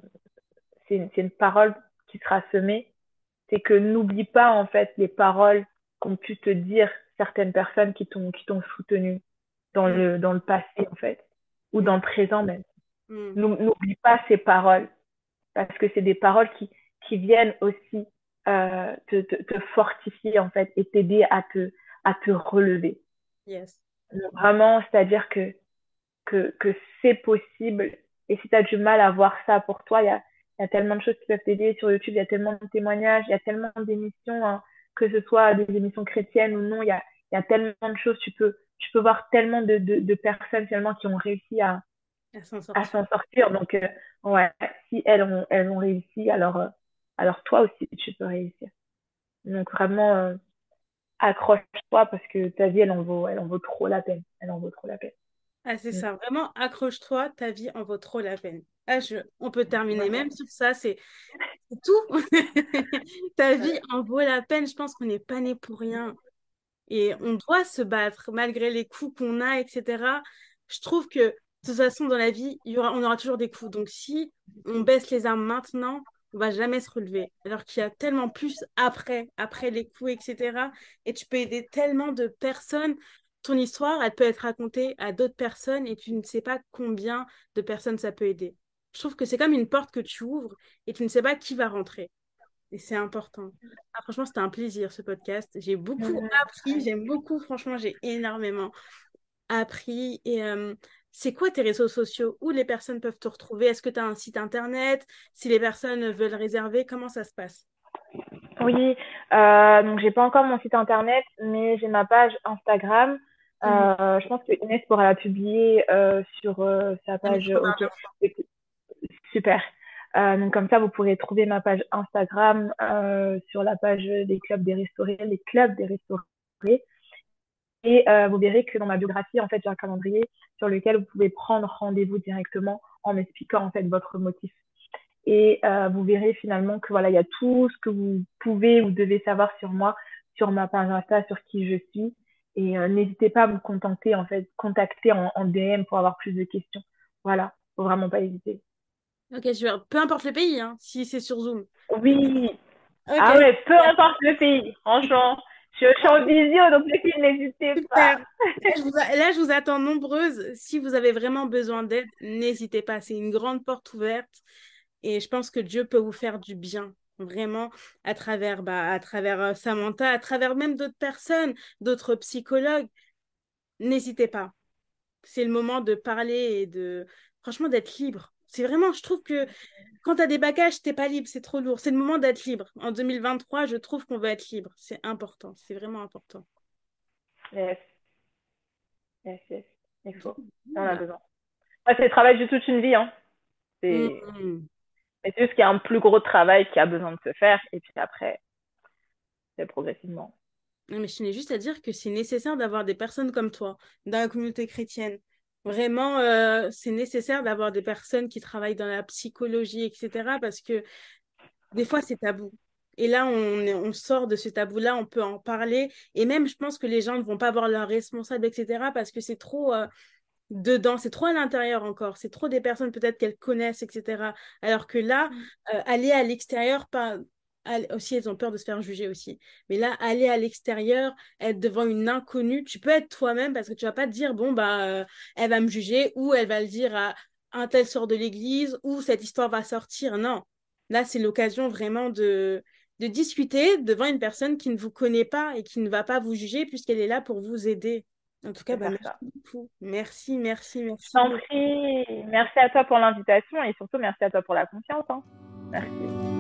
c'est une, parole qui sera semée. C'est que n'oublie pas, en fait, les paroles qu'ont pu te dire certaines personnes qui t'ont, qui t'ont soutenu dans le, dans le passé, en fait, ou dans le présent même. Mm. N'oublie pas ces paroles, parce que c'est des paroles qui, qui viennent aussi euh, te, te, te, fortifier, en fait, et t'aider à te, à te relever. Yes. vraiment, c'est-à-dire que, que, que c'est possible. Et si tu as du mal à voir ça pour toi, il y a, y a tellement de choses qui peuvent t'aider sur YouTube, il y a tellement de témoignages, il y a tellement d'émissions, hein, que ce soit des émissions chrétiennes ou non, il y a, y a tellement de choses. Tu peux, tu peux voir tellement de, de, de personnes finalement qui ont réussi à, à s'en sortir. Donc, euh, ouais, si elles ont, elles ont réussi, alors, euh, alors toi aussi, tu peux réussir. Donc, vraiment, euh, accroche-toi parce que ta vie, elle en vaut, elle en vaut trop la peine. Elle en vaut trop la peine. Ah, c'est mm. ça, vraiment, accroche-toi, ta vie en vaut trop la peine. Ah, je... On peut terminer même sur ça, c'est tout. ta vie en vaut la peine, je pense qu'on n'est pas né pour rien. Et on doit se battre malgré les coups qu'on a, etc. Je trouve que de toute façon, dans la vie, il y aura, on aura toujours des coups. Donc si on baisse les armes maintenant, on va jamais se relever. Alors qu'il y a tellement plus après, après les coups, etc. Et tu peux aider tellement de personnes. Ton histoire, elle peut être racontée à d'autres personnes et tu ne sais pas combien de personnes ça peut aider. Je trouve que c'est comme une porte que tu ouvres et tu ne sais pas qui va rentrer. Et c'est important. Ah, franchement, c'était un plaisir ce podcast. J'ai beaucoup appris. J'aime beaucoup. Franchement, j'ai énormément appris. Et euh, c'est quoi tes réseaux sociaux? Où les personnes peuvent te retrouver? Est-ce que tu as un site internet? Si les personnes veulent réserver, comment ça se passe? Oui, euh, donc j'ai pas encore mon site internet, mais j'ai ma page Instagram. Mhm. Euh, je pense que Inès pourra la publier euh, sur euh, sa page. Super. donc comme ça, vous pourrez trouver ma page Instagram sur la page des clubs des restaurés, les clubs des restaurés. Et euh, vous verrez que dans ma biographie, en fait, j'ai un calendrier sur lequel vous pouvez prendre rendez-vous directement en m'expliquant en fait votre motif. Et euh, vous verrez finalement que voilà, il y a tout ce que vous pouvez ou devez savoir sur moi, sur ma page Insta, sur qui je suis. Et euh, n'hésitez pas à me contacter en fait, contacter en, DM pour avoir plus de questions. Voilà, faut vraiment pas hésiter. Ok, super. Peu importe le pays, hein, si c'est sur Zoom. Oui. Ah ouais, peu importe le pays, franchement. Je suis en visio, donc les filles, n'hésitez pas. Là je, vous attends nombreuses. Si vous avez vraiment besoin d'aide, n'hésitez pas. C'est une grande porte ouverte. Et je pense que Dieu peut vous faire du bien, vraiment, à travers, bah, à travers euh, Samantha, à travers même d'autres personnes, d'autres psychologues. N'hésitez pas. C'est le moment de parler et de, franchement, d'être libre. C'est vraiment, je trouve que quand tu as des bagages, t'es pas libre, c'est trop lourd. C'est le moment d'être libre. En 2023, je trouve qu'on va être libre. C'est important, c'est vraiment important. Yes. Yes, yes. Il faut. On a besoin. c'est le travail de toute une vie. Hein. C'est mm-hmm. juste qu'il y a un plus gros travail qui a besoin de se faire. Et puis après, c'est progressivement. mais je tenais juste à dire que c'est nécessaire d'avoir des personnes comme toi dans la communauté chrétienne Vraiment, euh, c'est nécessaire d'avoir des personnes qui travaillent dans la psychologie, etc. Parce que des fois, c'est tabou. Et là, on, on sort de ce tabou-là, on peut en parler. Et même, je pense que les gens ne vont pas voir leurs responsables, etc. Parce que c'est trop euh, dedans, c'est trop à l'intérieur encore. C'est trop des personnes peut-être qu'elles connaissent, etc. Alors que là, mmh. euh, aller à l'extérieur, pas aussi, elles ont peur de se faire juger aussi. Mais là, aller à l'extérieur, être devant une inconnue, tu peux être toi-même parce que tu vas pas te dire, bon, bah, euh, elle va me juger ou elle va le dire à un tel sort de l'église ou cette histoire va sortir. Non. Là, c'est l'occasion vraiment de, de discuter devant une personne qui ne vous connaît pas et qui ne va pas vous juger puisqu'elle est là pour vous aider. En tout cas, bah, merci beaucoup. Merci, merci, merci. Merci à toi pour l'invitation et surtout merci à toi pour la confiance. Hein. Merci.